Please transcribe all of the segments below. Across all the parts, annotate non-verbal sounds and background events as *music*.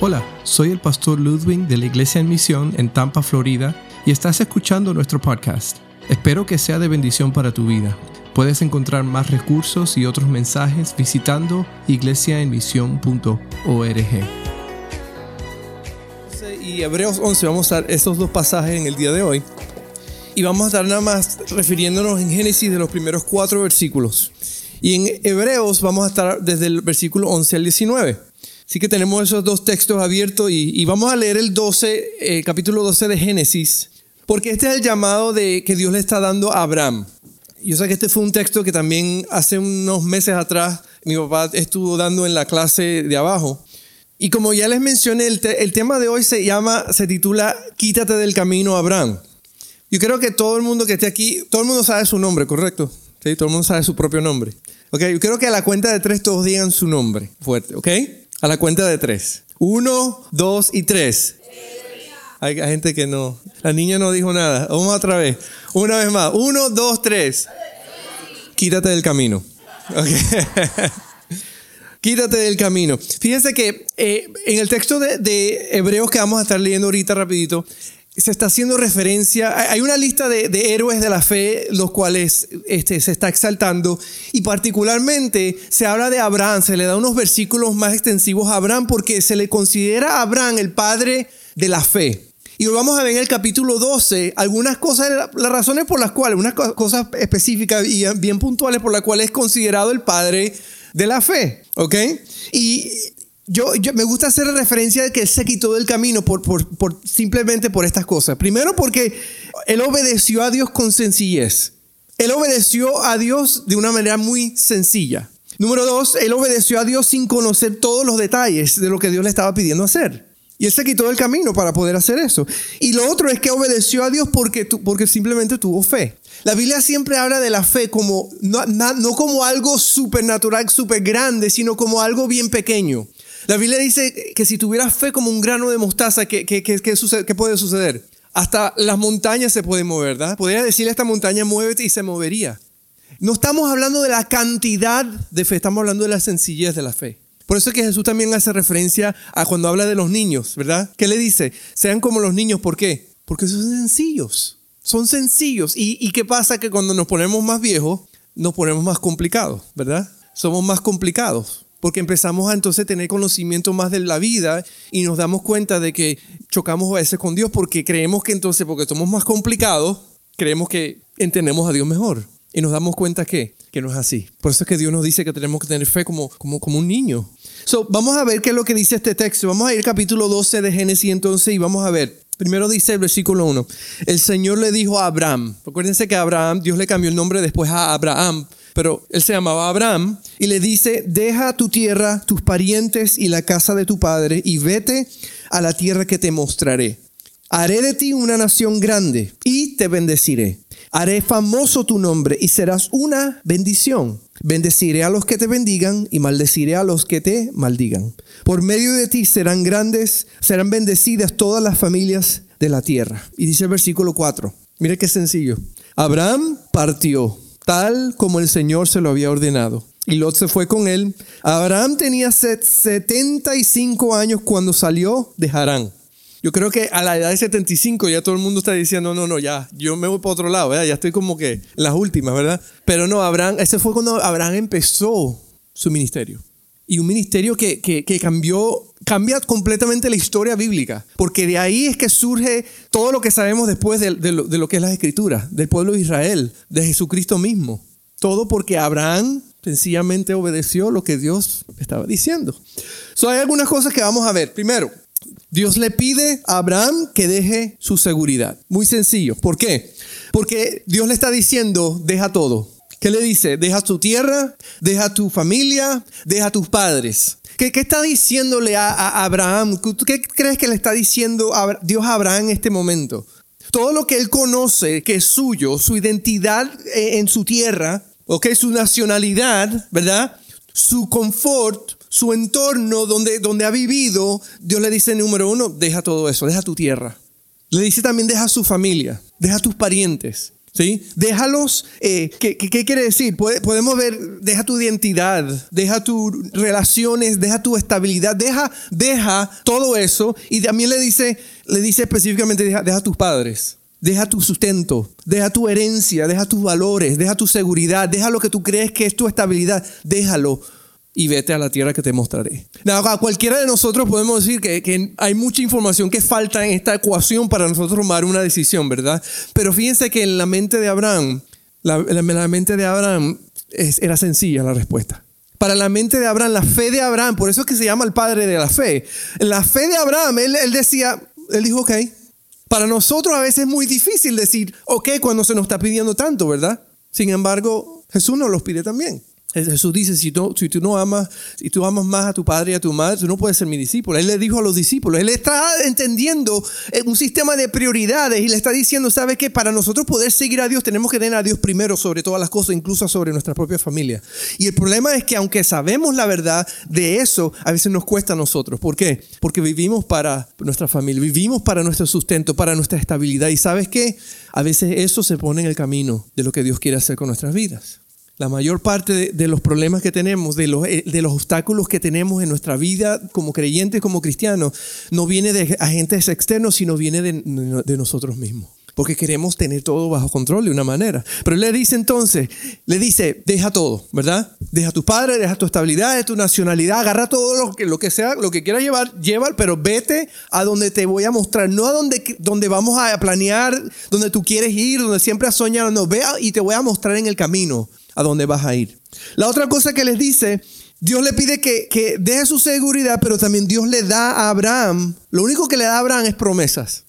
Hola, soy el pastor Ludwig de la Iglesia en Misión en Tampa, Florida, y estás escuchando nuestro podcast. Espero que sea de bendición para tu vida. Puedes encontrar más recursos y otros mensajes visitando iglesiaenmisión.org. Y Hebreos 11, vamos a dar esos dos pasajes en el día de hoy. Y vamos a estar nada más refiriéndonos en Génesis de los primeros cuatro versículos. Y en Hebreos vamos a estar desde el versículo 11 al 19. Así que tenemos esos dos textos abiertos y, vamos a leer el 12, eh, capítulo 12 de Génesis, porque este es el llamado de, que Dios le está dando a Abraham. Yo sé que este fue un texto que también hace unos meses atrás mi papá estuvo dando en la clase de abajo. Y como ya les mencioné, el, el tema de hoy se llama, se titula Quítate del camino, Abraham. Yo creo que todo el mundo que esté aquí, todo el mundo sabe su nombre, ¿correcto? Sí, todo el mundo sabe su propio nombre. Ok, yo creo que a la cuenta de tres todos digan su nombre fuerte, ¿ok? A la cuenta de tres. Uno, dos y tres. Hay gente que no. La niña no dijo nada. Vamos otra vez. Una vez más. Uno, dos, tres. Quítate del camino. *laughs* Quítate del camino. Fíjense que eh, en el texto de, de, Hebreos que vamos a estar leyendo ahorita rapidito, se está haciendo referencia, hay una lista de, héroes de la fe, los cuales este, se está exaltando, y particularmente se habla de Abraham, se le da unos versículos más extensivos a Abraham porque se le considera a Abraham el padre de la fe. Y hoy vamos a ver en el capítulo 12 algunas cosas, las razones por las cuales, unas cosas específicas y bien puntuales por las cuales es considerado el padre de la fe, ¿ok? Y yo, me gusta hacer referencia de que él se quitó del camino por, simplemente por estas cosas. Primero porque él obedeció a Dios con sencillez. Él obedeció a Dios de una manera muy sencilla. Número dos, él obedeció a Dios sin conocer todos los detalles de lo que Dios le estaba pidiendo hacer. Y él se quitó del camino para poder hacer eso. Y lo otro es que obedeció a Dios porque, porque simplemente tuvo fe. La Biblia siempre habla de la fe como, no, no como algo supernatural, súper grande, sino como algo bien pequeño. La Biblia dice que si tuvieras fe como un grano de mostaza, ¿qué, puede suceder? Hasta las montañas se pueden mover, ¿verdad? Podría decirle a esta montaña, muévete y se movería. No estamos hablando de la cantidad de fe, estamos hablando de la sencillez de la fe. Por eso es que Jesús también hace referencia a cuando habla de los niños, ¿verdad? ¿Qué le dice? Sean como los niños, ¿por qué? Porque son sencillos, son sencillos. ¿Y, y qué pasa? Que cuando nos ponemos más viejos, nos ponemos más complicados, ¿verdad? Somos más complicados porque empezamos a entonces tener conocimiento más de la vida y nos damos cuenta de que chocamos a veces con Dios porque creemos que entonces, porque somos más complicados, creemos que entendemos a Dios mejor. Y nos damos cuenta que, que no es así. Por eso es que Dios nos dice que tenemos que tener fe como, como, como un niño. So, vamos a ver qué es lo que dice este texto. Vamos a ir al capítulo 12 de Génesis entonces y vamos a ver. Primero dice el versículo 1. El Señor le dijo a Abraham. Acuérdense que Abraham, Dios le cambió el nombre después a Abraham pero él se llamaba Abraham, y le dice, deja tu tierra, tus parientes y la casa de tu padre, y vete a la tierra que te mostraré. Haré de ti una nación grande, y te bendeciré. Haré famoso tu nombre, y serás una bendición. Bendeciré a los que te bendigan, y maldeciré a los que te maldigan. Por medio de ti serán grandes, serán bendecidas todas las familias de la tierra. Y dice el versículo 4. Mire qué sencillo. Abraham partió tal como el Señor se lo había ordenado. Y Lot se fue con él. Abraham tenía 75 años cuando salió de Harán. Yo creo que a la edad de 75 ya todo el mundo está diciendo, no, no, ya, yo me voy para otro lado, ya estoy como que las últimas, ¿verdad? Pero no, Abraham, ese fue cuando Abraham empezó su ministerio. Y un ministerio que, que, cambió cambia completamente la historia bíblica, porque de ahí es que surge todo lo que sabemos después de, lo, que es la escritura, del pueblo de Israel, de Jesucristo mismo. Todo porque Abraham sencillamente obedeció lo que Dios estaba diciendo. So, hay algunas cosas que vamos a ver. Primero, Dios le pide a Abraham que deje su seguridad. Muy sencillo. ¿Por qué? Porque Dios le está diciendo, deja todo. ¿Qué le dice? Deja tu tierra, deja tu familia, deja tus padres. ¿Qué, está diciéndole a, Abraham? ¿Qué crees que le está diciendo Dios a Abraham en este momento? Todo lo que él conoce, que es suyo, su identidad eh, en su tierra, ¿ok? Su nacionalidad, ¿verdad? Su confort, su entorno donde, donde ha vivido, Dios le dice, número uno, deja todo eso, deja tu tierra. Le dice también, deja su familia, deja tus parientes. ¿Sí? Déjalos, eh, ¿qué, quiere decir? Podemos ver, deja tu identidad, deja tus relaciones, deja tu estabilidad, deja, deja todo eso. Y también le dice, le dice específicamente, deja, deja tus padres. Deja tu sustento, deja tu herencia, deja tus valores, deja tu seguridad, deja lo que tú crees que es tu estabilidad, déjalo y vete a la tierra que te mostraré. a cualquiera de nosotros podemos decir que, hay mucha información que falta en esta ecuación para nosotros tomar una decisión, ¿verdad? Pero fíjense que en la mente de Abraham, la, la mente de Abraham era sencilla la respuesta. Para la mente de Abraham, la fe de Abraham, por eso es que se llama el padre de la fe. La fe de Abraham, él, él decía, él dijo, ok. Para nosotros a veces es muy difícil decir, ok, cuando se nos está pidiendo tanto, ¿verdad? Sin embargo, Jesús nos los pide también. Jesús dice, si tú, si tú no amas, si tú amas más a tu padre y a tu madre, tú no puedes ser mi discípulo. Él le dijo a los discípulos, él está entendiendo eh, un sistema de prioridades y le está diciendo, ¿sabe qué? Para nosotros poder seguir a Dios tenemos que tener a Dios primero sobre todas las cosas, incluso sobre nuestra propia familia. Y el problema es que aunque sabemos la verdad de eso, a veces nos cuesta a nosotros. ¿Por qué? Porque vivimos para nuestra familia, vivimos para nuestro sustento, para nuestra estabilidad. Y ¿sabes qué? A veces eso se pone en el camino de lo que Dios quiere hacer con nuestras vidas. La mayor parte de, los problemas que tenemos, de los, eh, de los, obstáculos que tenemos en nuestra vida como creyentes, como cristianos, no viene de agentes externos, sino viene de, nosotros mismos porque queremos tener todo bajo control de una manera. Pero le dice entonces, le dice, deja todo, ¿verdad? Deja tu padre, deja tu estabilidad, tu nacionalidad, agarra todo lo que, lo que sea, lo que quieras llevar, lleva, pero vete a donde te voy a mostrar, no a donde, donde vamos a planear, donde tú quieres ir, donde siempre has soñado, no, vea y te voy a mostrar en el camino a dónde vas a ir. La otra cosa que les dice, Dios le pide que, que deje su seguridad, pero también Dios le da a Abraham, lo único que le da a Abraham es promesas.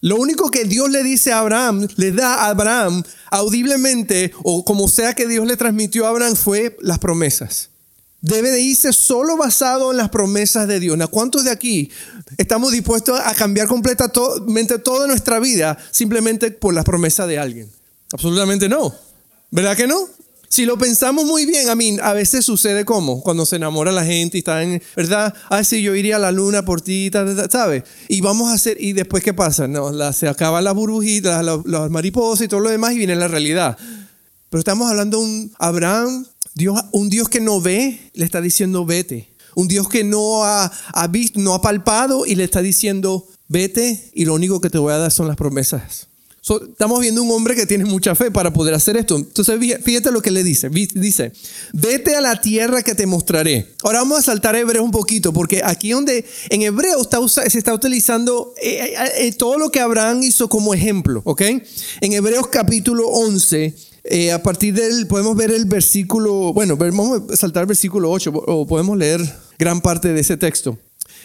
Lo único que Dios le dice a Abraham, le da a Abraham audiblemente, o como sea que Dios le transmitió a Abraham, fue las promesas. Debe de irse solo basado en las promesas de Dios. ¿Cuántos de aquí estamos dispuestos a cambiar completamente toda nuestra vida simplemente por las promesas de alguien? Absolutamente no. ¿Verdad que no? Si lo pensamos muy bien, a mí a veces sucede como cuando se enamora la gente y está en, ¿verdad? Ah, sí, yo iría a la luna por ti, ¿sabes? Y vamos a hacer, ¿y después qué pasa? No, se acaban las burbujitas, las, mariposas y todo lo demás y viene la realidad. Pero estamos hablando de un Abraham, Dios, un Dios que no ve, le está diciendo vete. Un Dios que no ha, ha visto, no ha palpado y le está diciendo vete y lo único que te voy a dar son las promesas estamos viendo un hombre que tiene mucha fe para poder hacer esto. Entonces, fíjate lo que le dice. Dice, vete a la tierra que te mostraré. Ahora vamos a saltar a Hebreos un poquito, porque aquí donde en Hebreo se está utilizando eh, eh, eh, todo lo que Abraham hizo como ejemplo, ¿ok? En Hebreos capítulo 11, a partir del, podemos ver el versículo, bueno, vamos a saltar al versículo 8, o podemos leer gran parte de ese texto.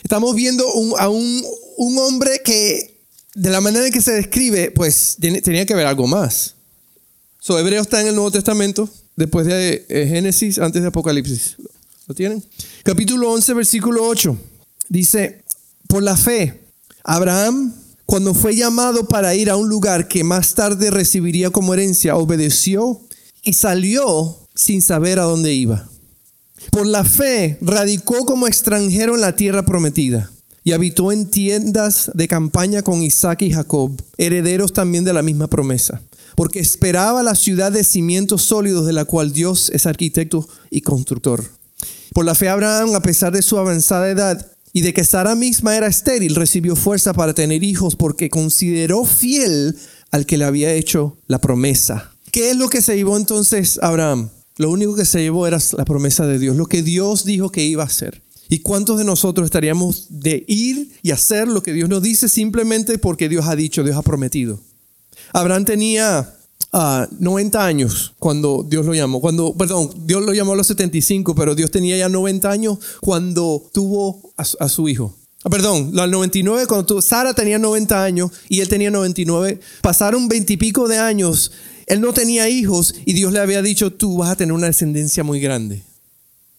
Estamos viendo a un, un hombre que de la manera en que se describe, pues tenía que haber algo más. So, Hebreo está en el Nuevo Testamento, después de eh, Génesis, antes de Apocalipsis. ¿Lo tienen? Capítulo 11, versículo 8. Dice, por la fe, Abraham, cuando fue llamado para ir a un lugar que más tarde recibiría como herencia, obedeció y salió sin saber a dónde iba. Por la fe, radicó como extranjero en la tierra prometida y habitó en tiendas de campaña con Isaac y Jacob, herederos también de la misma promesa, porque esperaba la ciudad de cimientos sólidos de la cual Dios es arquitecto y constructor. Por la fe Abraham, a pesar de su avanzada edad y de que Sara misma era estéril, recibió fuerza para tener hijos porque consideró fiel al que le había hecho la promesa. ¿Qué es lo que se llevó entonces Abraham? Lo único que se llevó era la promesa de Dios, lo que Dios dijo que iba a hacer. ¿Y cuántos de nosotros estaríamos de ir y hacer lo que Dios nos dice simplemente porque Dios ha dicho, Dios ha prometido? Abraham tenía 90 ah, años cuando Dios lo llamó. Cuando, perdón, Dios lo llamó a los 75, pero Dios tenía ya 90 años cuando tuvo a, su hijo. Ah, perdón, los 99, cuando tuvo, Sara tenía 90 años y él tenía 99. Pasaron 20 y pico de años. Él no tenía hijos y Dios le había dicho, tú vas a tener una descendencia muy grande.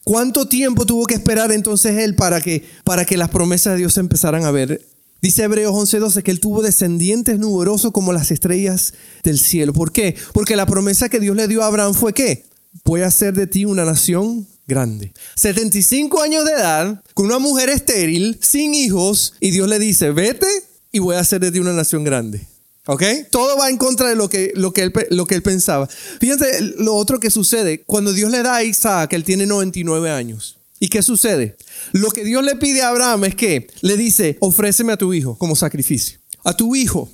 ¿Cuánto tiempo tuvo que esperar entonces él para que, para que las promesas de Dios se empezaran a ver? Dice Hebreos 11:12 que él tuvo descendientes numerosos como las estrellas del cielo. ¿Por qué? Porque la promesa que Dios le dio a Abraham fue que voy a hacer de ti una nación grande. 75 años de edad, con una mujer estéril, sin hijos, y Dios le dice, vete y voy a hacer de ti una nación grande. ¿Ok? Todo va en contra de lo que, lo, que él, lo que él pensaba. Fíjense lo otro que sucede. Cuando Dios le da a Isaac, él tiene 99 años. ¿Y qué sucede? Lo que Dios le pide a Abraham es que le dice, ofréceme a tu hijo como sacrificio. A tu hijo.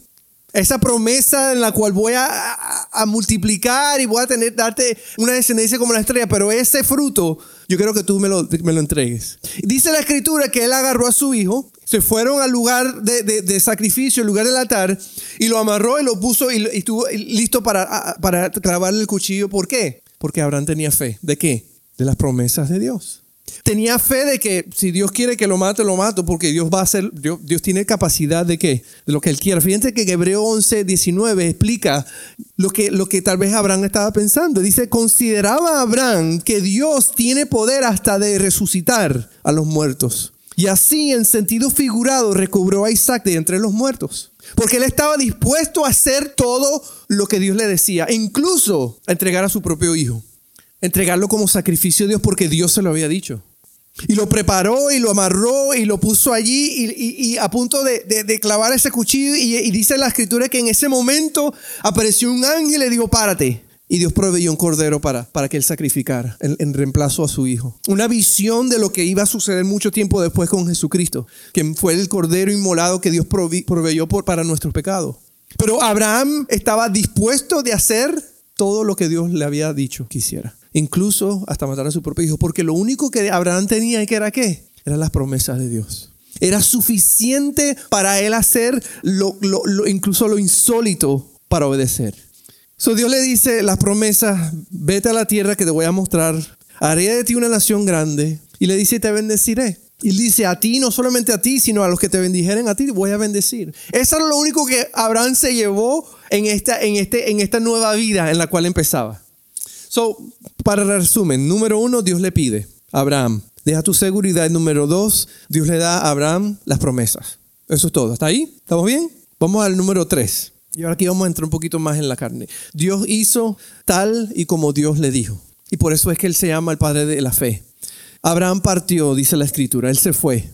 Esa promesa en la cual voy a, multiplicar y voy a tener, darte una descendencia como la estrella, pero ese fruto yo quiero que tú me lo, me lo entregues. Dice la escritura que él agarró a su hijo, se fueron al lugar de, sacrificio, el lugar del altar, y lo amarró y lo puso y, estuvo listo para, para clavarle el cuchillo. ¿Por qué? Porque Abraham tenía fe. ¿De qué? De las promesas de Dios. Tenía fe de que si Dios quiere que lo mate, lo mato, porque Dios va a hacer, Dios, tiene capacidad de que, de lo que Él quiera. Fíjense que Hebreo 11, 19 explica lo que, lo que tal vez Abraham estaba pensando. Dice, consideraba Abraham que Dios tiene poder hasta de resucitar a los muertos. Y así, en sentido figurado, recobró a Isaac de entre los muertos. Porque él estaba dispuesto a hacer todo lo que Dios le decía, incluso a entregar a su propio hijo entregarlo como sacrificio a Dios porque Dios se lo había dicho. Y lo preparó y lo amarró y lo puso allí y, a punto de, clavar ese cuchillo. Y, dice la escritura que en ese momento apareció un ángel y le dijo, párate. Y Dios proveyó un cordero para, para que él sacrificara en, reemplazo a su hijo. Una visión de lo que iba a suceder mucho tiempo después con Jesucristo, que fue el cordero inmolado que Dios proveyó por, para nuestros pecados. Pero Abraham estaba dispuesto de hacer todo lo que Dios le había dicho que hiciera incluso hasta matar a su propio hijo, porque lo único que Abraham tenía que era qué? Eran las promesas de Dios. Era suficiente para él hacer lo, incluso lo insólito para obedecer. So Dios le dice las promesas, vete a la tierra que te voy a mostrar, haré de ti una nación grande, y le dice, te bendeciré. Y dice, a ti, no solamente a ti, sino a los que te bendijeren a ti, voy a bendecir. Eso era lo único que Abraham se llevó en esta, en este, en esta nueva vida en la cual empezaba. So, para resumen, número uno, Dios le pide a Abraham, deja tu seguridad. Número dos, Dios le da a Abraham las promesas. Eso es todo. ¿Está ahí? ¿Estamos bien? Vamos al número tres. Y ahora aquí vamos a entrar un poquito más en la carne. Dios hizo tal y como Dios le dijo. Y por eso es que Él se llama el Padre de la Fe. Abraham partió, dice la Escritura, Él se fue.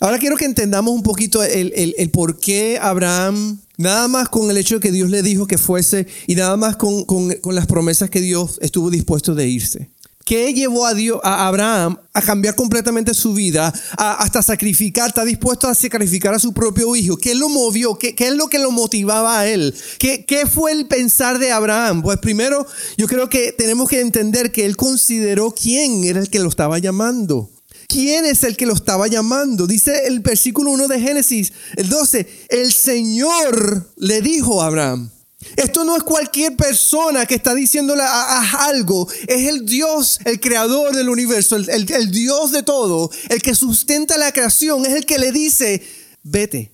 Ahora quiero que entendamos un poquito el, el, por qué Abraham, nada más con el hecho de que Dios le dijo que fuese y nada más con, con, con las promesas que Dios estuvo dispuesto de irse. ¿Qué llevó a, a Abraham a cambiar completamente su vida, hasta sacrificar, está dispuesto a sacrificar a su propio hijo? ¿Qué lo movió? ¿Qué, qué es lo que lo motivaba a él? ¿Qué, ¿Qué, fue el pensar de Abraham? Pues primero, yo creo que tenemos que entender que él consideró quién era el que lo estaba llamando. ¿Quién es el que lo estaba llamando? Dice el versículo 1 de Génesis, el 12, el Señor le dijo a Abraham. Esto no es cualquier persona que está diciéndole a, algo, es el Dios, el creador del universo, el, Dios de todo, el que sustenta la creación, es el que le dice, vete,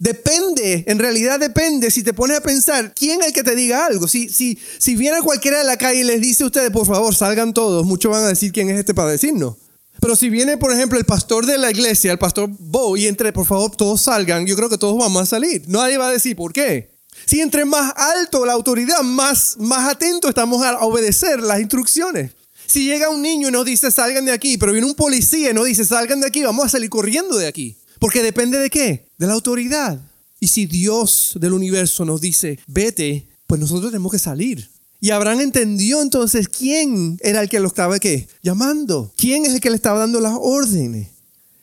Depende, en realidad depende, si te pones a pensar, ¿quién es el que te diga algo? Si, si, si viene cualquiera de la calle y les dice a ustedes, por favor, salgan todos, muchos van a decir quién es este para decirnos. Pero si viene, por ejemplo, el pastor de la iglesia, el pastor Bo, y entre, por favor, todos salgan, yo creo que todos vamos a salir. Nadie va a decir por qué. Si entre más alto la autoridad, más, más atento estamos a obedecer las instrucciones. Si llega un niño y nos dice salgan de aquí, pero viene un policía y nos dice salgan de aquí, vamos a salir corriendo de aquí. Porque depende de qué? De la autoridad. Y si Dios del universo nos dice vete, pues nosotros tenemos que salir. Y Abraham entendió entonces quién era el que lo estaba ¿qué? llamando. ¿Quién es el que le estaba dando las órdenes?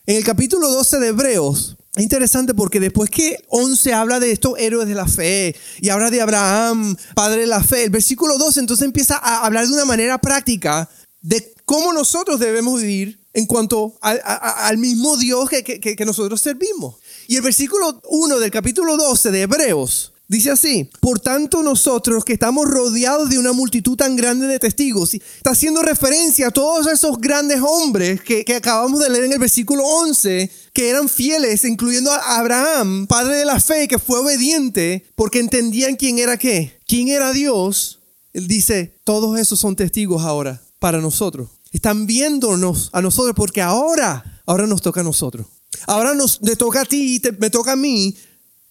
En el capítulo 12 de Hebreos, es interesante porque después que 11 habla de estos héroes de la fe y habla de Abraham, padre de la fe, el versículo 12 entonces empieza a hablar de una manera práctica de cómo nosotros debemos vivir en cuanto al mismo Dios que, que nosotros servimos. Y el versículo 1 del capítulo 12 de Hebreos Dice así, por tanto nosotros que estamos rodeados de una multitud tan grande de testigos, está haciendo referencia a todos esos grandes hombres que, acabamos de leer en el versículo 11, que eran fieles, incluyendo a Abraham, padre de la fe, que fue obediente porque entendían quién era qué, quién era Dios. Él dice, todos esos son testigos ahora para nosotros. Están viéndonos a nosotros porque ahora, ahora nos toca a nosotros. Ahora nos toca a ti y me toca a mí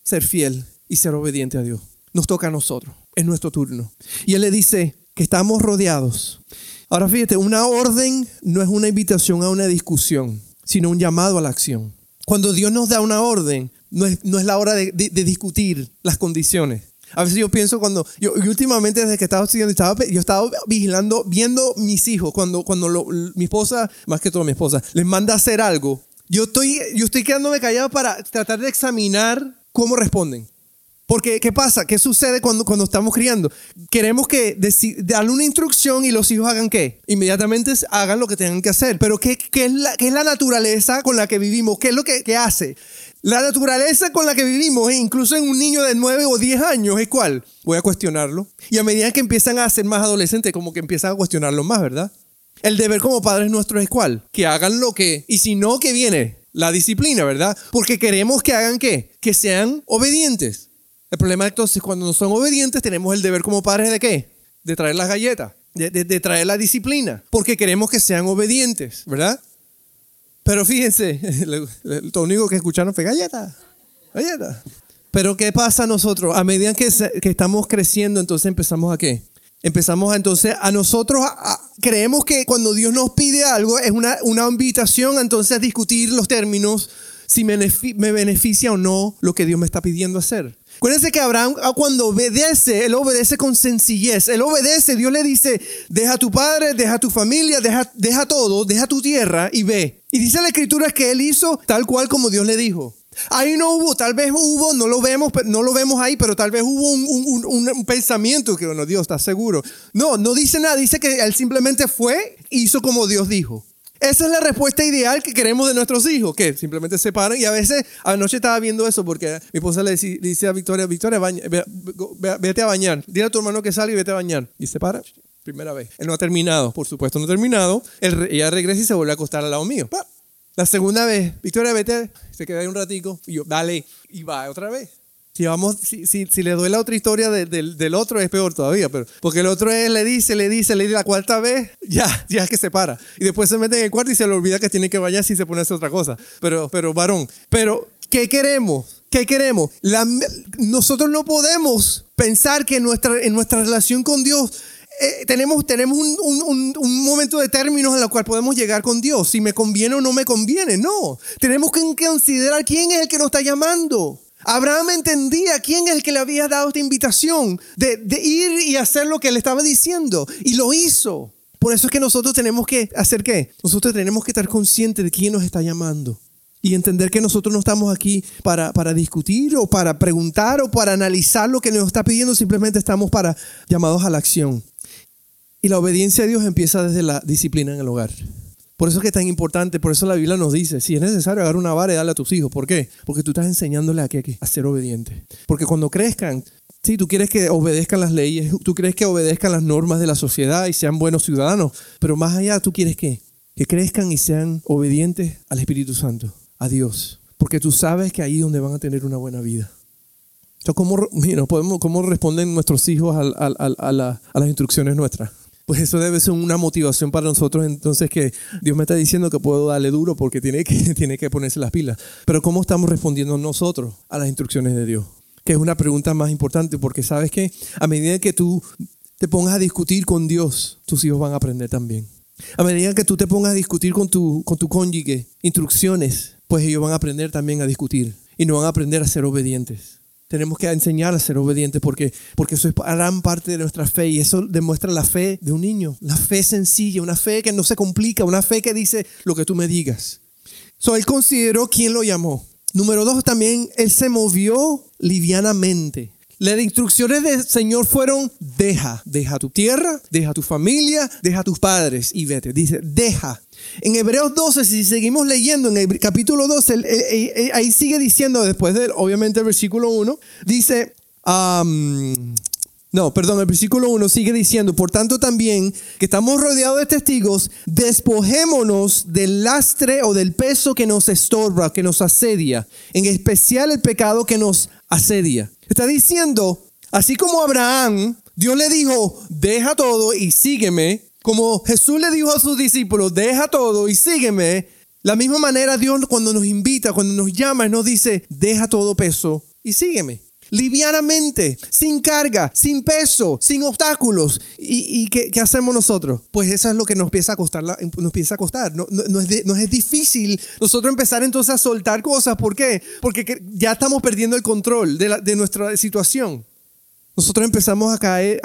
ser fiel y ser obediente a Dios. Nos toca a nosotros, es nuestro turno. Y Él le dice que estamos rodeados. Ahora fíjate, una orden no es una invitación a una discusión, sino un llamado a la acción. Cuando Dios nos da una orden, no es, no es la hora de, de- de discutir las condiciones. A veces yo pienso cuando, yo últimamente desde que estaba estudiando, estaba, yo estaba vigilando, viendo mis hijos, cuando, cuando lo- mi esposa, más que todo mi esposa, les manda a hacer algo, yo estoy, yo estoy quedándome callado para tratar de examinar cómo responden. Porque, ¿qué pasa? ¿Qué sucede cuando, cuando estamos criando? Queremos que darle una instrucción y los hijos hagan qué? Inmediatamente hagan lo que tengan que hacer. Pero ¿qué, qué es, la, qué es la naturaleza con la que vivimos? ¿Qué es lo que, que hace? La naturaleza con la que vivimos, e incluso en un niño de 9 o 10 años, ¿es cuál? Voy a cuestionarlo. Y a medida que empiezan a ser más adolescentes, como que empiezan a cuestionarlo más, ¿verdad? El deber como padres nuestros es cuál? Que hagan lo que... Y si no, ¿qué viene? La disciplina, ¿verdad? Porque queremos que hagan qué? Que sean obedientes. El problema entonces, cuando no son obedientes, tenemos el deber como padres de qué? De traer las galletas, de, de- de traer la disciplina, porque queremos que sean obedientes, ¿verdad? Pero fíjense, *laughs* lo único que escucharon fue galleta, galleta. Pero ¿qué pasa a nosotros? A medida que, que estamos creciendo, entonces empezamos a qué? Empezamos entonces a nosotros a- a- creemos que cuando Dios nos pide algo es una, una invitación entonces a discutir los términos si me, me beneficia o no lo que Dios me está pidiendo hacer. Acuérdense que Abraham ah, cuando obedece, él obedece con sencillez. Él obedece, Dios le dice, deja a tu padre, deja a tu familia, deja, deja todo, deja tu tierra y ve. Y dice la escritura que él hizo tal cual como Dios le dijo. Ahí no hubo, tal vez hubo, no lo vemos, no lo vemos ahí, pero tal vez hubo un, un- un- un pensamiento que, bueno, Dios está seguro. No, no dice nada, dice que él simplemente fue hizo como Dios dijo. Esa es la respuesta ideal que queremos de nuestros hijos, que simplemente se paran. Y a veces, anoche estaba viendo eso porque mi esposa le dice, a Victoria, Victoria, vete a bañar. Dile a tu hermano que salga y vete a bañar. Y se para, primera vez. Él no ha terminado, por supuesto no ha terminado. Ella regresa y se vuelve a acostar al lado mío. La segunda vez, Victoria, vete, se queda ahí un ratico. Y yo, dale, y va otra vez. Si, vamos, si, si, si le doy la otra historia de- del, otro, es peor todavía. Pero, porque el otro es, le dice, le dice, le dice la cuarta vez, ya, ya es que se para. Y después se mete en el cuarto y se le olvida que tiene que bañarse y se pone a otra cosa. Pero, pero varón, pero, ¿qué queremos? ¿Qué queremos? Nosotros no podemos pensar que nuestra, en nuestra relación con Dios eh, tenemos, tenemos un, un- un- un momento de términos en el cual podemos llegar con Dios. Si me conviene o no me conviene. No. Tenemos que considerar quién es el que nos está llamando. Abraham entendía quién es el que le había dado esta invitación de, ir y hacer lo que le estaba diciendo. Y lo hizo. Por eso es que nosotros tenemos que hacer qué? Nosotros tenemos que estar conscientes de quién nos está llamando. Y entender que nosotros no estamos aquí para, para discutir o para preguntar o para analizar lo que nos está pidiendo, simplemente estamos para llamados a la acción. Y la obediencia a Dios empieza desde la disciplina en el hogar. Por eso es que es tan importante, por eso la Biblia nos dice, si es necesario agarrar una vara y darle a tus hijos. ¿Por qué? Porque tú estás enseñándole a, qué, a ser obediente. Porque cuando crezcan, sí, tú quieres que obedezcan las leyes, tú quieres que obedezcan las normas de la sociedad y sean buenos ciudadanos, pero más allá tú quieres que, que crezcan y sean obedientes al Espíritu Santo, a Dios. Porque tú sabes que ahí es donde van a tener una buena vida. Entonces, ¿cómo, mira, podemos, ¿cómo responden nuestros hijos a las instrucciones nuestras? Pues eso debe ser una motivación para nosotros entonces que Dios me está diciendo que puedo darle duro porque tiene que, *laughs* tiene que ponerse las pilas. Pero ¿cómo estamos respondiendo nosotros a las instrucciones de Dios? Que es una pregunta más importante porque sabes que a medida que tú te pongas a discutir con Dios, tus hijos van a aprender también. A medida que tú te pongas a discutir con tu, con tu cónyuge instrucciones, pues ellos van a aprender también a discutir y no van a aprender a ser obedientes. Tenemos que enseñar a ser obedientes porque, porque eso es gran parte de nuestra fe y eso demuestra la fe de un niño. La fe sencilla, una fe que no se complica, una fe que dice lo que tú me digas. So, él consideró quién lo llamó. Número dos, también él se movió livianamente. Las instrucciones del Señor fueron, deja, deja tu tierra, deja tu familia, deja tus padres y vete. Dice, deja. En Hebreos 12, si seguimos leyendo en el capítulo 12, él- él- él- ahí sigue diciendo, después de, obviamente, el versículo 1, dice, am, no, perdón, el versículo 1 sigue diciendo, por tanto también que estamos rodeados de testigos, despojémonos del lastre o del peso que nos estorba, que nos asedia, en especial el pecado que nos asedia. Está diciendo, así como Abraham, Dios le dijo, deja todo y sígueme, como Jesús le dijo a sus discípulos, deja todo y sígueme, la misma manera Dios cuando nos invita, cuando nos llama, nos dice, deja todo peso y sígueme. Livianamente, sin carga, sin peso, sin obstáculos. ¿Y, qué, hacemos nosotros? Pues eso es lo que nos empieza a costar. nos empieza a costar. No, es es difícil nosotros empezar entonces a soltar cosas. ¿Por qué? Porque ya estamos perdiendo el control de, de nuestra situación. Nosotros empezamos a caer,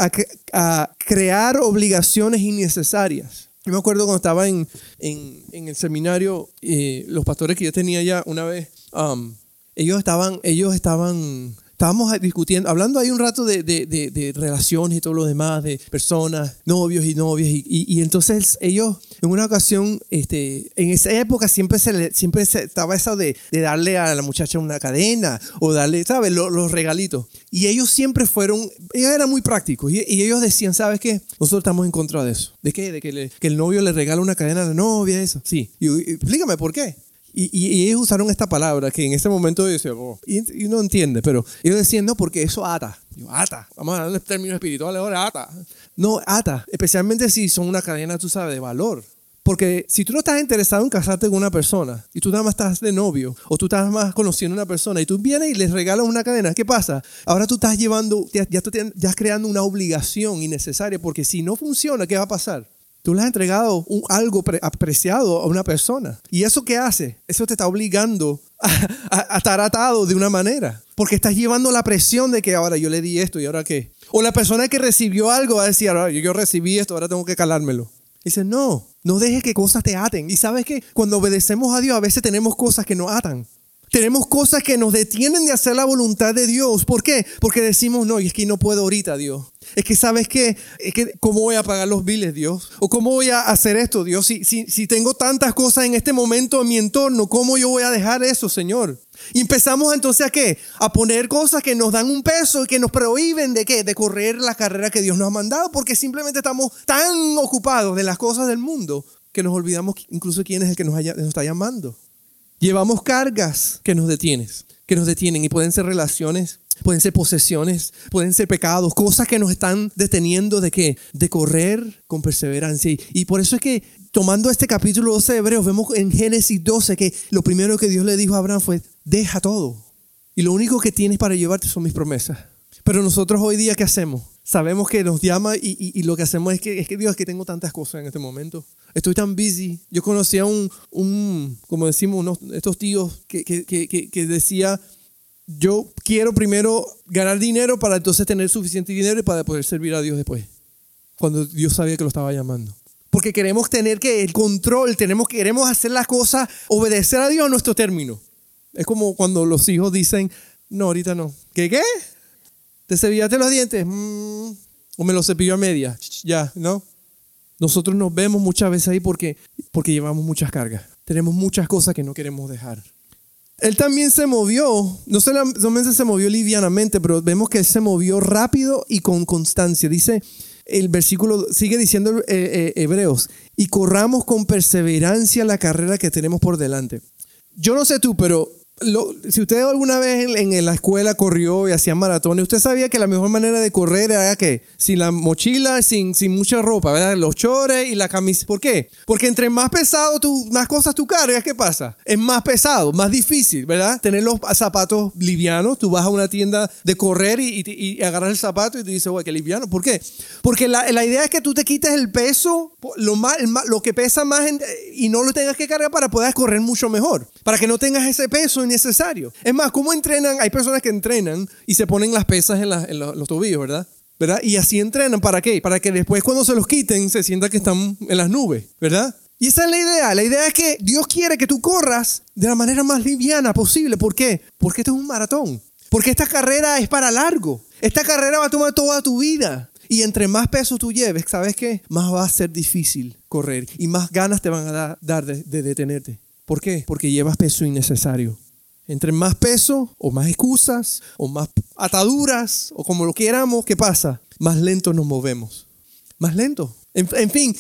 a, crear obligaciones innecesarias. Yo me acuerdo cuando estaba en, en, el seminario, eh, los pastores que yo tenía ya una vez, um, ellos estaban, ellos estaban estábamos discutiendo, hablando ahí un rato de, de, de, relaciones y todo lo demás, de personas, novios y novias. Y, y, entonces ellos, en una ocasión, este, en esa época siempre, se siempre se, estaba eso de, darle a la muchacha una cadena o darle, ¿sabes? Los, los regalitos. Y ellos siempre fueron, ellos eran muy prácticos. Y, ellos decían, ¿sabes qué? Nosotros estamos en contra de eso. ¿De qué? De que, que el novio le regala una cadena a la novia, eso. Sí. Y, explícame por qué. Y, ellos usaron esta palabra que en ese momento yo decía, oh", y, uno entiende, pero ellos decían, no, porque eso ata. Yo, ata. Vamos a en términos espirituales ahora, ata. No, ata. Especialmente si son una cadena, tú sabes, de valor. Porque si tú no estás interesado en casarte con una persona y tú nada más estás de novio o tú estás más conociendo a una persona y tú vienes y les regalas una cadena, ¿qué pasa? Ahora tú estás llevando, ya, ya estás creando una obligación innecesaria porque si no funciona, ¿qué va a pasar? Tú le has entregado algo apreciado a una persona. ¿Y eso qué hace? Eso te está obligando a, estar atado de una manera. Porque estás llevando la presión de que ahora yo le di esto y ahora qué. O la persona que recibió algo va a decir, ahora yo, recibí esto, ahora tengo que calármelo. Dice, no, no dejes que cosas te aten. Y sabes que cuando obedecemos a Dios a veces tenemos cosas que nos atan. Tenemos cosas que nos detienen de hacer la voluntad de Dios. ¿Por qué? Porque decimos, no, y es que no puedo ahorita, Dios. Es que sabes qué? es que cómo voy a pagar los biles, Dios. O cómo voy a hacer esto, Dios. Si, si, si tengo tantas cosas en este momento en mi entorno, ¿cómo yo voy a dejar eso, Señor? Y empezamos entonces a qué? A poner cosas que nos dan un peso y que nos prohíben de qué? De correr la carrera que Dios nos ha mandado porque simplemente estamos tan ocupados de las cosas del mundo que nos olvidamos incluso quién es el que nos, nos está llamando. Llevamos cargas que nos detienen, que nos detienen y pueden ser relaciones, pueden ser posesiones, pueden ser pecados, cosas que nos están deteniendo de qué? De correr con perseverancia. Y, por eso es que tomando este capítulo 12 de Hebreos, vemos en Génesis 12 que lo primero que Dios le dijo a Abraham fue, deja todo. Y lo único que tienes para llevarte son mis promesas. Pero nosotros hoy día, ¿qué hacemos? Sabemos que nos llama y, lo que hacemos es que, es que Dios, es que tengo tantas cosas en este momento. Estoy tan busy. Yo conocía un, un como decimos, estos tíos que, que, que, que decía, yo quiero primero ganar dinero para entonces tener suficiente dinero y para poder servir a Dios después. Cuando Dios sabía que lo estaba llamando. Porque queremos tener que el control, tenemos, queremos hacer las cosas, obedecer a Dios a nuestro término. Es como cuando los hijos dicen, no, ahorita no. ¿Qué qué? ¿Te cepillaste los dientes? Mm, ¿O me los cepillo a media? Ya, ¿no? Nosotros nos vemos muchas veces ahí porque, porque llevamos muchas cargas. Tenemos muchas cosas que no queremos dejar. Él también se movió, no solamente se movió livianamente, pero vemos que él se movió rápido y con constancia. Dice, el versículo sigue diciendo eh, eh, Hebreos, y corramos con perseverancia la carrera que tenemos por delante. Yo no sé tú, pero si usted alguna vez en, la escuela corrió y hacía maratones, usted sabía que la mejor manera de correr era que sin la mochila, sin, sin mucha ropa, ¿verdad? Los chores y la camisa. ¿Por qué? Porque entre más pesado tú, más cosas tú cargas, ¿qué pasa? Es más pesado, más difícil, ¿verdad? Tener los zapatos livianos, tú vas a una tienda de correr y, y, agarras el zapato y te dices, güey, qué liviano. ¿Por qué? Porque la, la, idea es que tú te quites el peso, lo, más, lo que pesa más y no lo tengas que cargar para poder correr mucho mejor. Para que no tengas ese peso necesario. Es más, ¿cómo entrenan? Hay personas que entrenan y se ponen las pesas en, los tobillos, ¿verdad? ¿verdad? Y así entrenan, ¿para qué? Para que después cuando se los quiten se sienta que están en las nubes, ¿verdad? Y esa es la idea. La idea es que Dios quiere que tú corras de la manera más liviana posible. ¿Por qué? Porque esto es un maratón. Porque esta carrera es para largo. Esta carrera va a tomar toda tu vida. Y entre más peso tú lleves, ¿sabes qué? Más va a ser difícil correr y más ganas te van a dar de detenerte. ¿Por qué? Porque llevas peso innecesario. Entre más peso, o más excusas, o más ataduras, o como lo queramos, ¿qué pasa? Más lento nos movemos. Más lento. En, fin,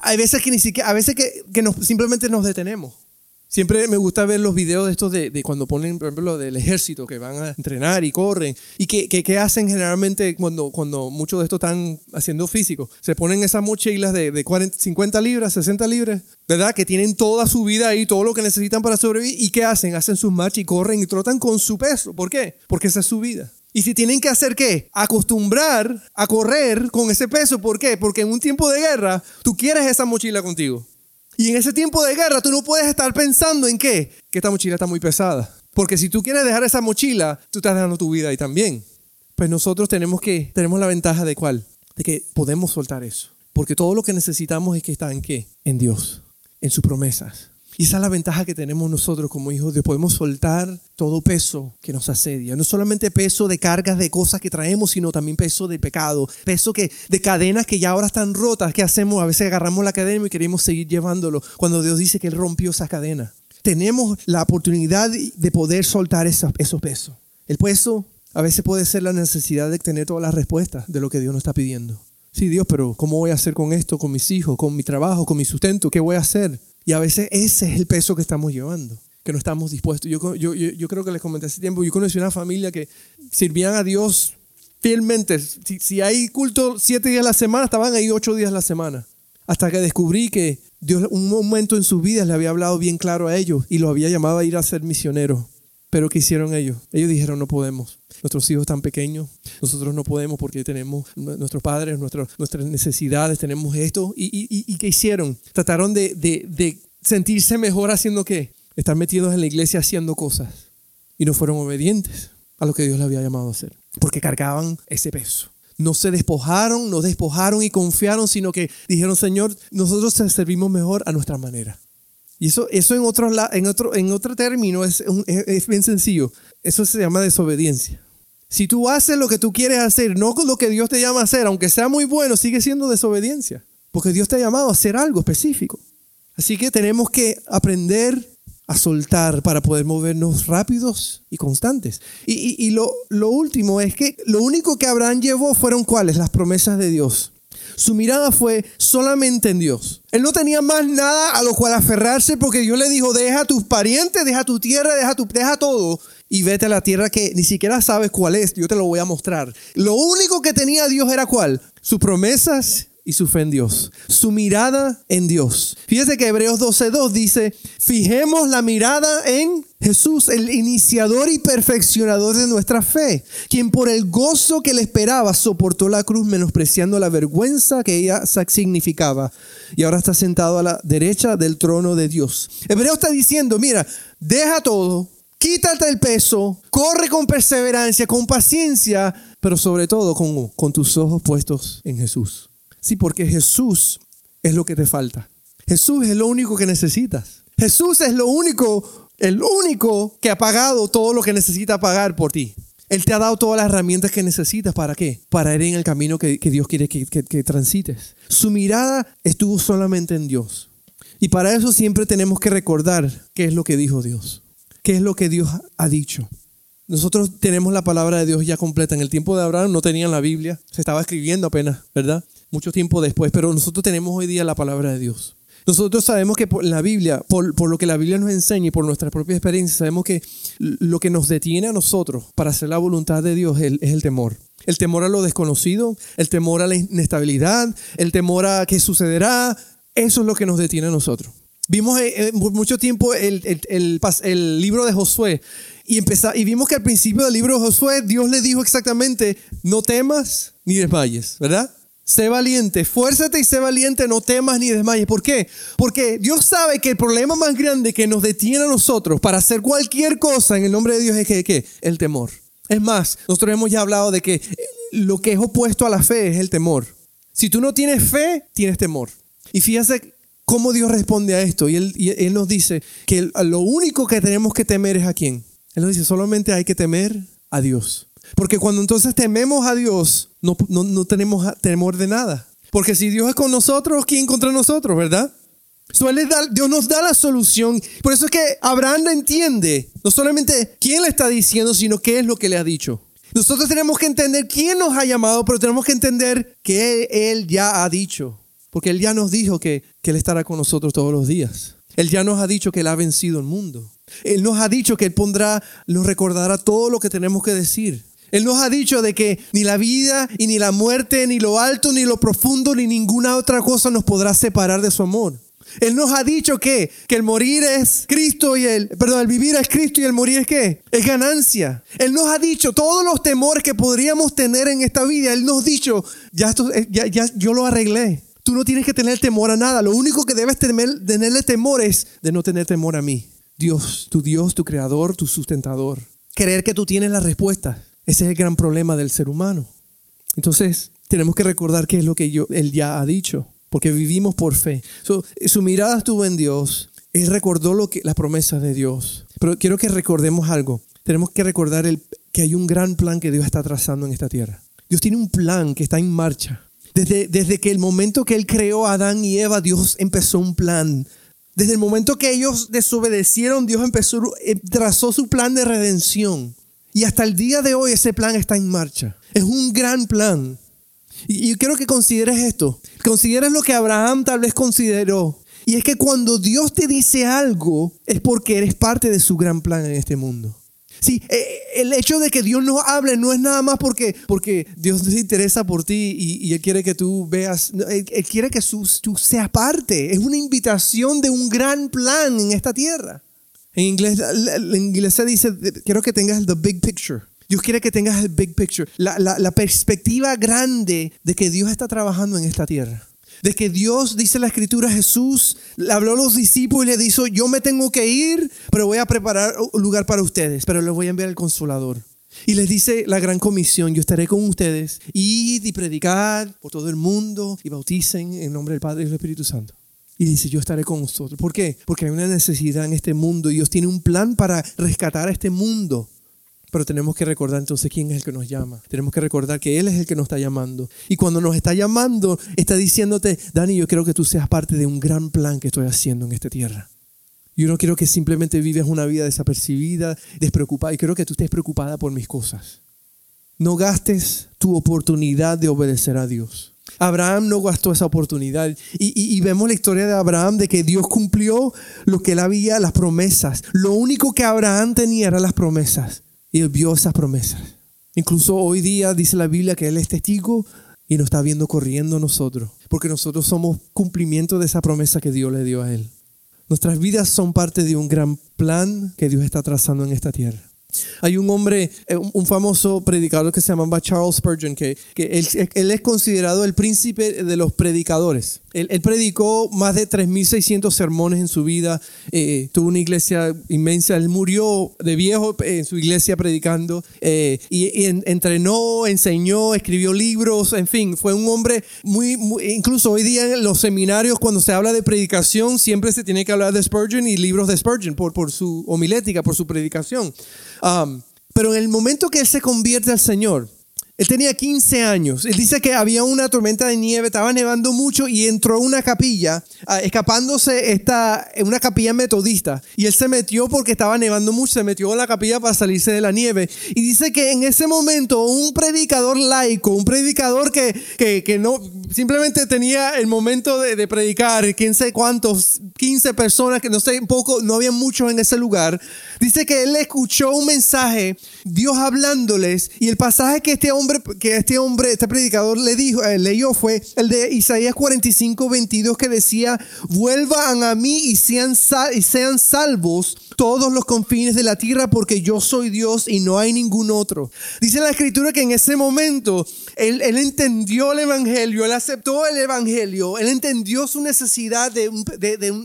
hay veces que ni siquiera, a veces que, que nos, simplemente nos detenemos. Siempre me gusta ver los videos de estos de, cuando ponen, por ejemplo, del ejército, que van a entrenar y corren. ¿Y qué que, hacen generalmente cuando, cuando muchos de estos están haciendo físico? Se ponen esas mochilas de, de 40, 50 libras, 60 libras, ¿verdad? Que tienen toda su vida ahí, todo lo que necesitan para sobrevivir. ¿Y qué hacen? Hacen sus marchas y corren y trotan con su peso. ¿Por qué? Porque esa es su vida. Y si tienen que hacer qué? Acostumbrar a correr con ese peso. ¿Por qué? Porque en un tiempo de guerra tú quieres esa mochila contigo. Y en ese tiempo de guerra tú no puedes estar pensando en qué? Que esta mochila está muy pesada. Porque si tú quieres dejar esa mochila, tú estás dejando tu vida ahí también. Pues nosotros tenemos que, tenemos la ventaja de cuál? De que podemos soltar eso. Porque todo lo que necesitamos es que está en qué? En Dios, en sus promesas. Y esa es la ventaja que tenemos nosotros como hijos de podemos soltar todo peso que nos asedia. No solamente peso de cargas de cosas que traemos, sino también peso de pecado. Peso que, de cadenas que ya ahora están rotas. ¿Qué hacemos? A veces agarramos la cadena y queremos seguir llevándolo cuando Dios dice que Él rompió esa cadena. Tenemos la oportunidad de poder soltar esos, esos pesos. El peso a veces puede ser la necesidad de tener todas las respuestas de lo que Dios nos está pidiendo. Sí, Dios, pero ¿cómo voy a hacer con esto, con mis hijos, con mi trabajo, con mi sustento? ¿Qué voy a hacer? Y a veces ese es el peso que estamos llevando, que no estamos dispuestos. Yo, yo, yo, creo que les comenté hace tiempo, yo conocí una familia que servían a Dios fielmente. Si, si, hay culto siete días a la semana, estaban ahí ocho días a la semana. Hasta que descubrí que Dios un momento en sus vidas le había hablado bien claro a ellos y lo había llamado a ir a ser misioneros. Pero ¿qué hicieron ellos? Ellos dijeron, no podemos. Nuestros hijos están pequeños, nosotros no podemos porque tenemos nuestros padres, nuestras necesidades, tenemos esto. ¿Y, y, qué hicieron? Trataron de, de, sentirse mejor haciendo qué? Estar metidos en la iglesia haciendo cosas. Y no fueron obedientes a lo que Dios les había llamado a hacer. Porque cargaban ese peso. No se despojaron, no despojaron y confiaron, sino que dijeron, Señor, nosotros servimos mejor a nuestra manera. Y eso, eso en, otro, en, otro, en otro término es, es, bien sencillo. Eso se llama desobediencia. Si tú haces lo que tú quieres hacer, no con lo que Dios te llama a hacer, aunque sea muy bueno, sigue siendo desobediencia. Porque Dios te ha llamado a hacer algo específico. Así que tenemos que aprender a soltar para poder movernos rápidos y constantes. Y, y, y lo, lo último es que lo único que Abraham llevó fueron cuáles? Las promesas de Dios. Su mirada fue solamente en Dios. Él no tenía más nada a lo cual aferrarse porque Dios le dijo, deja tus parientes, deja tu tierra, deja, tu, deja todo y vete a la tierra que ni siquiera sabes cuál es. Yo te lo voy a mostrar. Lo único que tenía Dios era cuál? Sus promesas y su fe en Dios. Su mirada en Dios. Fíjese que Hebreos 12.2 dice, fijemos la mirada en Jesús, el iniciador y perfeccionador de nuestra fe, quien por el gozo que le esperaba soportó la cruz menospreciando la vergüenza que ella significaba y ahora está sentado a la derecha del trono de Dios. Hebreo está diciendo, mira, deja todo, quítate el peso, corre con perseverancia, con paciencia, pero sobre todo con, con tus ojos puestos en Jesús. Sí, porque Jesús es lo que te falta. Jesús es lo único que necesitas. Jesús es lo único, el único que ha pagado todo lo que necesita pagar por ti. Él te ha dado todas las herramientas que necesitas. ¿Para qué? Para ir en el camino que, Dios quiere que, que transites. Su mirada estuvo solamente en Dios. Y para eso siempre tenemos que recordar qué es lo que dijo Dios. ¿Qué es lo que Dios ha dicho? Nosotros tenemos la palabra de Dios ya completa. En el tiempo de Abraham no tenían la Biblia, se estaba escribiendo apenas, ¿verdad? Mucho tiempo después, pero nosotros tenemos hoy día la palabra de Dios. Nosotros sabemos que por la Biblia, por, lo que la Biblia nos enseña y por nuestra propia experiencia, sabemos que lo que nos detiene a nosotros para hacer la voluntad de Dios es el, temor. El temor a lo desconocido, el temor a la inestabilidad, el temor a qué sucederá. Eso es lo que nos detiene a nosotros. Vimos eh, eh, mucho tiempo el, libro de Josué y, y vimos que al principio del libro de Josué Dios le dijo exactamente, no temas ni desmayes, ¿verdad? Sé valiente, fuérzate y sé valiente, no temas ni desmayes. ¿Por qué? Porque Dios sabe que el problema más grande que nos detiene a nosotros para hacer cualquier cosa en el nombre de Dios es que, ¿qué? el temor. Es más, nosotros hemos ya hablado de que lo que es opuesto a la fe es el temor. Si tú no tienes fe, tienes temor. Y fíjate cómo Dios responde a esto. Y Él, y él nos dice que lo único que tenemos que temer es a quién. Él nos dice, solamente hay que temer a Dios. Porque cuando entonces tememos a Dios, no, no, tenemos temor de nada. Porque si Dios es con nosotros, ¿quién contra nosotros, verdad? Dios nos da la solución. Por eso es que Abraham entiende no solamente quién le está diciendo, sino qué es lo que le ha dicho. Nosotros tenemos que entender quién nos ha llamado, pero tenemos que entender que Él ya ha dicho. Porque Él ya nos dijo que, que Él estará con nosotros todos los días. Él ya nos ha dicho que Él ha vencido el mundo. Él nos ha dicho que Él pondrá, nos recordará todo lo que tenemos que decir. Él nos ha dicho de que ni la vida y ni la muerte, ni lo alto, ni lo profundo, ni ninguna otra cosa nos podrá separar de su amor. Él nos ha dicho que, que el morir es Cristo y el, perdón, el vivir es Cristo y el morir es qué? Es ganancia. Él nos ha dicho todos los temores que podríamos tener en esta vida. Él nos ha dicho, ya, esto, ya, ya yo lo arreglé. Tú no tienes que tener temor a nada. Lo único que debes tener, tenerle temor es de no tener temor a mí. Dios, tu Dios, tu creador, tu sustentador. Creer que tú tienes la respuesta. Ese es el gran problema del ser humano. Entonces, tenemos que recordar qué es lo que yo, Él ya ha dicho porque vivimos por fe. su mirada estuvo en Dios. Él recordó lo que, las promesas de Dios. Pero quiero que recordemos algo. Tenemos que recordar el, que hay un gran plan que Dios está trazando en esta tierra. Dios tiene un plan que está en marcha. Desde, desde que el momento que Él creó a Adán y Eva, Dios empezó un plan. Desde el momento que ellos desobedecieron, Dios empezó, eh, trazó su plan de redención. Y hasta el día de hoy ese plan está en marcha. Es un gran plan. Y, quiero que consideres esto. Consideres lo que Abraham tal vez consideró. Y es que cuando Dios te dice algo es porque eres parte de su gran plan en este mundo. Sí, eh, el hecho de que Dios no hable no es nada más porque, porque Dios se interesa por ti y, Él quiere que tú veas, Él, quiere que tú seas parte. Es una invitación de un gran plan en esta tierra. En inglés, en inglés se dice, quiero que tengas the big picture. Dios quiere que tengas el big picture, la, perspectiva grande de que Dios está trabajando en esta tierra. De que Dios, dice la escritura, Jesús le habló a los discípulos y le dijo, yo me tengo que ir, pero voy a preparar un lugar para ustedes, pero les voy a enviar el consolador. Y les dice la gran comisión, yo estaré con ustedes, id y predicar por todo el mundo y bauticen en nombre del Padre y del Espíritu Santo. Y dice, yo estaré con vosotros. ¿Por qué? Porque hay una necesidad en este mundo Dios tiene un plan para rescatar a este mundo. Pero tenemos que recordar entonces quién es el que nos llama. Tenemos que recordar que Él es el que nos está llamando. Y cuando nos está llamando, está diciéndote, Dani, yo quiero que tú seas parte de un gran plan que estoy haciendo en esta tierra. Yo no quiero que simplemente vives una vida desapercibida, despreocupada. Y quiero que tú estés preocupada por mis cosas. No gastes tu oportunidad de obedecer a Dios. Abraham no gastó esa oportunidad. Y, vemos la historia de Abraham de que Dios cumplió lo que él había, las promesas. Lo único que Abraham tenía eran las promesas. Y él vio esas promesas. Incluso hoy día dice la Biblia que Él es testigo y nos está viendo corriendo nosotros, porque nosotros somos cumplimiento de esa promesa que Dios le dio a Él. Nuestras vidas son parte de un gran plan que Dios está trazando en esta tierra. Hay un hombre, eh, un famoso predicador que se llamaba Charles Spurgeon, que, que él, es considerado el príncipe de los predicadores. Él, predicó más de 3.600 sermones en su vida, eh, tuvo una iglesia inmensa, él murió de viejo en su iglesia predicando eh, y, entrenó, enseñó, escribió libros, en fin, fue un hombre muy, incluso hoy día en los seminarios cuando se habla de predicación siempre se tiene que hablar de Spurgeon y libros de Spurgeon por, su homilética, por su predicación. Pero en el momento que él se convierte al Señor, él tenía 15 años. Él dice que había una tormenta de nieve, estaba nevando mucho y entró a una capilla, ah, escapándose esta, una capilla metodista. Y él se metió porque estaba nevando mucho, se metió a la capilla para salirse de la nieve. Y dice que en ese momento un predicador laico, un predicador que, que, no simplemente tenía el momento de, de, predicar, quién sé cuántos, 15 personas, que no sé, poco, no había muchos en ese lugar. Dice que él escuchó un mensaje, Dios hablándoles, y el pasaje que este hombre que este hombre, este predicador le dijo, eh, leyó fue el de Isaías 45, 22 que decía, vuelvan a mí y sean, y sean salvos todos los confines de la tierra porque yo soy Dios y no hay ningún otro. Dice la escritura que en ese momento él, entendió el evangelio, él aceptó el evangelio, él entendió su necesidad de,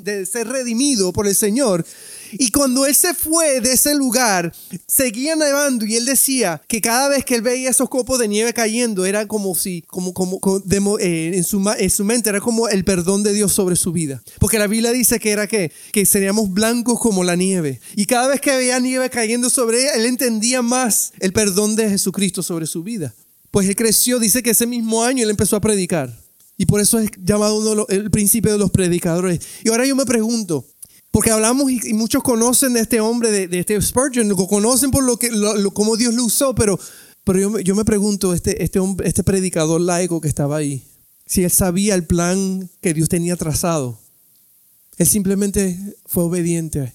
de ser redimido por el Señor. Y cuando él se fue de ese lugar, seguía nevando y él decía que cada vez que él veía esos copos de nieve cayendo, era como si, como, como, eh, en, su, en su mente, era como el perdón de Dios sobre su vida. Porque la Biblia dice que era que, que seríamos blancos como la nieve. Y cada vez que veía nieve cayendo sobre él, él entendía más el perdón de Jesucristo sobre su vida. Pues él creció, dice que ese mismo año él empezó a predicar. Y por eso es llamado uno el príncipe de los predicadores. Y ahora yo me pregunto, porque hablamos y, muchos conocen de este hombre, de, este Spurgeon, lo conocen por lo que, lo, cómo Dios lo usó, pero, pero yo, yo me pregunto, este, este, hombre, este predicador laico que estaba ahí, si él sabía el plan que Dios tenía trazado. Él simplemente fue obediente.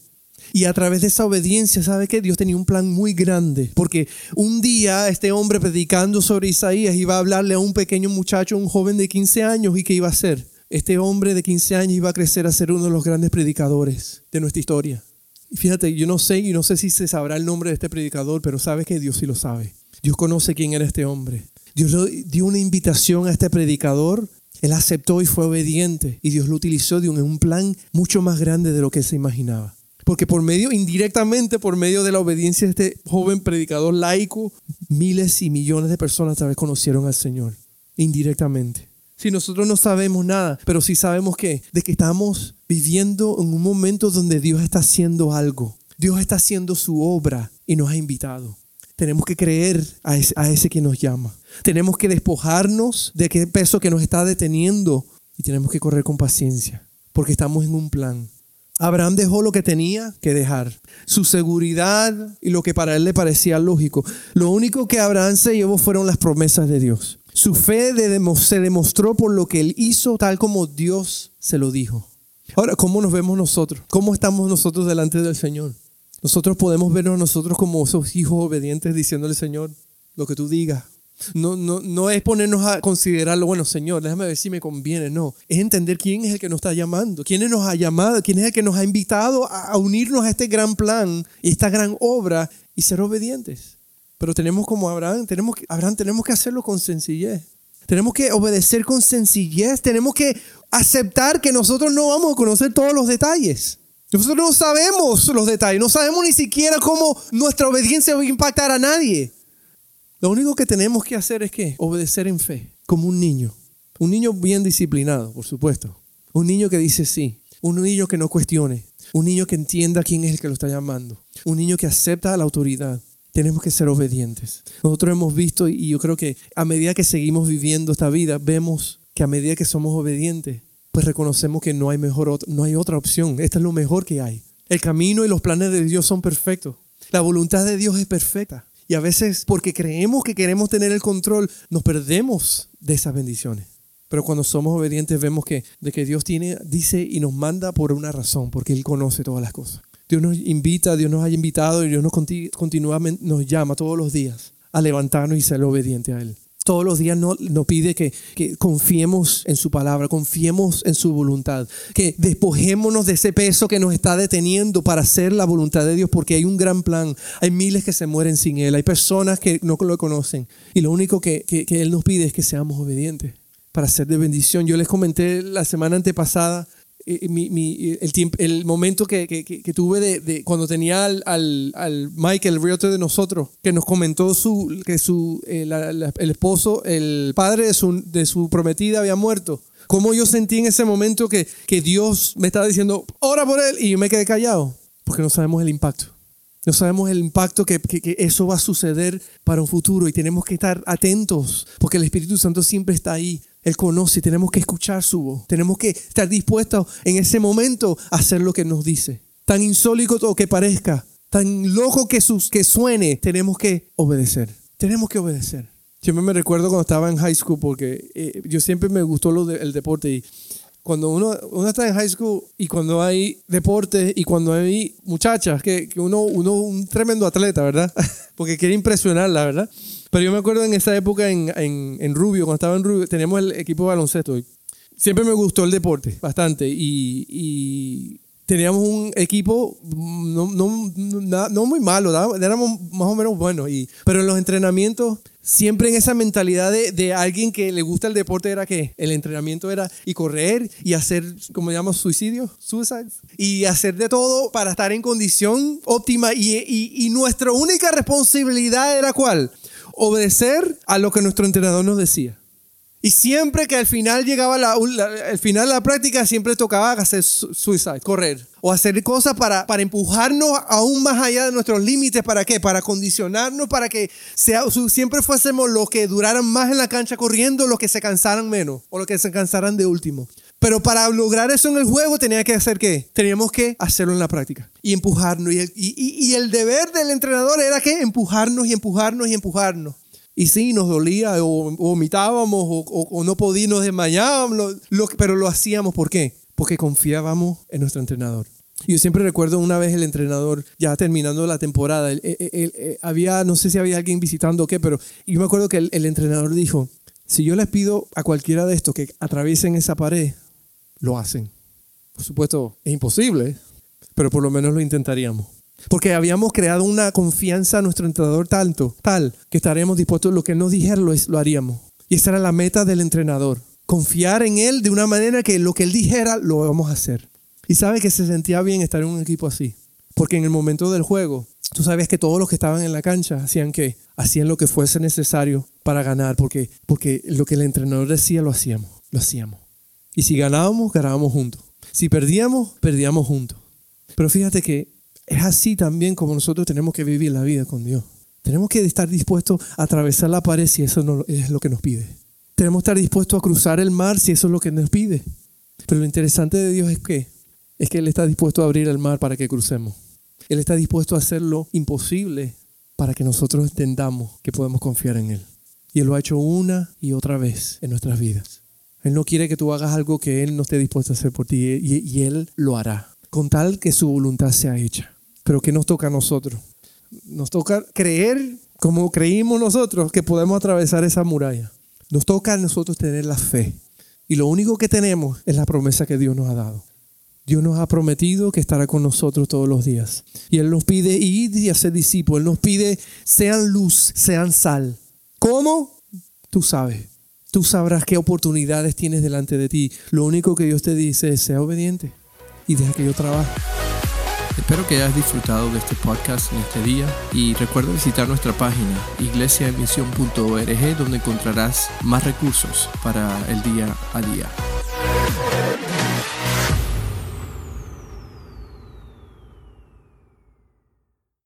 Y a través de esa obediencia, ¿sabe que Dios tenía un plan muy grande. Porque un día este hombre predicando sobre Isaías iba a hablarle a un pequeño muchacho, un joven de 15 años, ¿y qué iba a hacer? Este hombre de 15 años iba a crecer a ser uno de los grandes predicadores de nuestra historia. Y fíjate, yo no sé y no sé si se sabrá el nombre de este predicador, pero sabe que Dios sí lo sabe. Dios conoce quién era este hombre. Dios dio una invitación a este predicador. Él aceptó y fue obediente. Y Dios lo utilizó de un, en un plan mucho más grande de lo que se imaginaba. Porque por medio, indirectamente, por medio de la obediencia de este joven predicador laico, miles y millones de personas tal vez conocieron al Señor. Indirectamente. Si nosotros no sabemos nada, pero sí sabemos que, de que estamos viviendo en un momento donde Dios está haciendo algo. Dios está haciendo su obra y nos ha invitado. Tenemos que creer a ese, a ese que nos llama. Tenemos que despojarnos de qué peso que nos está deteniendo y tenemos que correr con paciencia, porque estamos en un plan. Abraham dejó lo que tenía que dejar, su seguridad y lo que para él le parecía lógico. Lo único que Abraham se llevó fueron las promesas de Dios. Su fe se demostró por lo que él hizo tal como Dios se lo dijo. Ahora, ¿cómo nos vemos nosotros? ¿Cómo estamos nosotros delante del Señor? Nosotros podemos vernos nosotros como esos hijos obedientes diciéndole, Señor, lo que tú digas. No, no, no es ponernos a considerarlo, bueno, Señor, déjame ver si me conviene. No, es entender quién es el que nos está llamando, quién nos ha llamado, quién es el que nos ha invitado a unirnos a este gran plan y esta gran obra y ser obedientes. Pero tenemos como Abraham, tenemos que, Abraham, tenemos que hacerlo con sencillez. Tenemos que obedecer con sencillez. Tenemos que aceptar que nosotros no vamos a conocer todos los detalles. Nosotros no sabemos los detalles. No sabemos ni siquiera cómo nuestra obediencia va a impactar a nadie. Lo único que tenemos que hacer es que obedecer en fe, como un niño. Un niño bien disciplinado, por supuesto. Un niño que dice sí. Un niño que no cuestione. Un niño que entienda quién es el que lo está llamando. Un niño que acepta la autoridad tenemos que ser obedientes. Nosotros hemos visto y yo creo que a medida que seguimos viviendo esta vida, vemos que a medida que somos obedientes, pues reconocemos que no hay, mejor, no hay otra opción. Esta es lo mejor que hay. El camino y los planes de Dios son perfectos. La voluntad de Dios es perfecta. Y a veces, porque creemos que queremos tener el control, nos perdemos de esas bendiciones. Pero cuando somos obedientes vemos que, de que Dios tiene, dice y nos manda por una razón, porque Él conoce todas las cosas. Dios nos invita, Dios nos ha invitado y Dios nos continuamente nos llama todos los días a levantarnos y ser obedientes a Él. Todos los días nos, nos pide que, confiemos en su palabra, confiemos en su voluntad, que despojémonos de ese peso que nos está deteniendo para hacer la voluntad de Dios, porque hay un gran plan. Hay miles que se mueren sin Él, hay personas que no lo conocen. Y lo único que, que Él nos pide es que seamos obedientes para ser de bendición. Yo les comenté la semana antepasada mi, el, el, momento que, tuve de, cuando tenía al, al, al, Mike, el realtor de nosotros, que nos comentó que su, eh, el esposo, el padre de su, prometida había muerto. Cómo yo sentí en ese momento que, Dios me estaba diciendo, ora por él, y yo me quedé callado, porque no sabemos el impacto. No sabemos el impacto que, eso va a suceder para un futuro y tenemos que estar atentos porque el Espíritu Santo siempre está ahí él conoce tenemos que escuchar su voz. Tenemos que estar dispuestos en ese momento a hacer lo que nos dice. Tan insólito que parezca, tan loco que, sus, que suene, tenemos que obedecer. Tenemos que obedecer. Siempre me recuerdo cuando estaba en high school porque eh, yo siempre me gustó lo el deporte y cuando uno, uno está en high school y cuando hay deporte y cuando hay muchachas, que, que uno, uno un tremendo atleta, ¿verdad? *laughs* porque quiere impresionarla, ¿verdad? Pero yo me acuerdo en esa época en, en, en Rubio, cuando estaba en Rubio, teníamos el equipo de baloncesto. Siempre me gustó el deporte, bastante. Y, y teníamos un equipo no, no, no, muy malo, éramos más o menos buenos. Y, pero en los entrenamientos, siempre en esa mentalidad de, de, alguien que le gusta el deporte era que el entrenamiento era y correr y hacer, como llamamos, suicidio, suicide, y hacer de todo para estar en condición óptima. Y, y, y nuestra única responsabilidad era cuál? Obedecer a lo que nuestro entrenador nos decía. Y siempre que al final llegaba la, el final la práctica, siempre tocaba hacer suicide, correr. O hacer cosas para, para empujarnos aún más allá de nuestros límites. ¿Para qué? Para condicionarnos, para que sea, siempre fuésemos los que duraran más en la cancha corriendo, los que se cansaran menos, o los que se cansaran de último. Pero para lograr eso en el juego tenía que hacer qué? Teníamos que hacerlo en la práctica y empujarnos. Y el, y, el deber del entrenador era que empujarnos y empujarnos y empujarnos. Y sí, nos dolía, o, vomitábamos, o, no podíamos, nos desmayábamos, lo, pero lo hacíamos. ¿Por qué? Porque confiábamos en nuestro entrenador. Yo siempre recuerdo una vez el entrenador, ya terminando la temporada, había, no sé si había alguien visitando o qué, pero yo me acuerdo que el, el entrenador dijo, si yo les pido a cualquiera de estos que atraviesen esa pared, lo hacen. Por supuesto, es imposible, pero por lo menos lo intentaríamos. Porque habíamos creado una confianza a nuestro entrenador tanto, tal, que estaremos dispuestos, lo que nos dijera lo, lo haríamos. Y esa era la meta del entrenador. Confiar en él de una manera que lo que él dijera lo vamos a hacer. Y sabe que se sentía bien estar en un equipo así. Porque en el momento del juego, tú sabes que todos los que estaban en la cancha hacían que hacían lo que fuese necesario para ganar, porque, porque lo que el entrenador decía lo hacíamos, lo hacíamos. Y si ganábamos, ganábamos juntos. Si perdíamos, perdíamos juntos. Pero fíjate que es así también como nosotros tenemos que vivir la vida con Dios. Tenemos que estar dispuestos a atravesar la pared si eso no es lo que nos pide. Tenemos que estar dispuestos a cruzar el mar si eso es lo que nos pide. Pero lo interesante de Dios es que es que Él está dispuesto a abrir el mar para que crucemos. Él está dispuesto a hacer lo imposible para que nosotros entendamos que podemos confiar en Él. Y Él lo ha hecho una y otra vez en nuestras vidas. Él no quiere que tú hagas algo que Él no esté dispuesto a hacer por ti y, Él lo hará, con tal que su voluntad sea hecha. Pero ¿qué nos toca a nosotros? Nos toca creer como creímos nosotros que podemos atravesar esa muralla. Nos toca a nosotros tener la fe. Y lo único que tenemos es la promesa que Dios nos ha dado. Dios nos ha prometido que estará con nosotros todos los días. Y Él nos pide ir y hacer discípulos. Él nos pide sean luz, sean sal. ¿Cómo? Tú sabes. Tú sabrás qué oportunidades tienes delante de ti. Lo único que Dios te dice es sea obediente y deja que yo trabaje. Espero que hayas disfrutado de este podcast en este día y recuerda visitar nuestra página iglesiaemisión.org donde encontrarás más recursos para el día a día.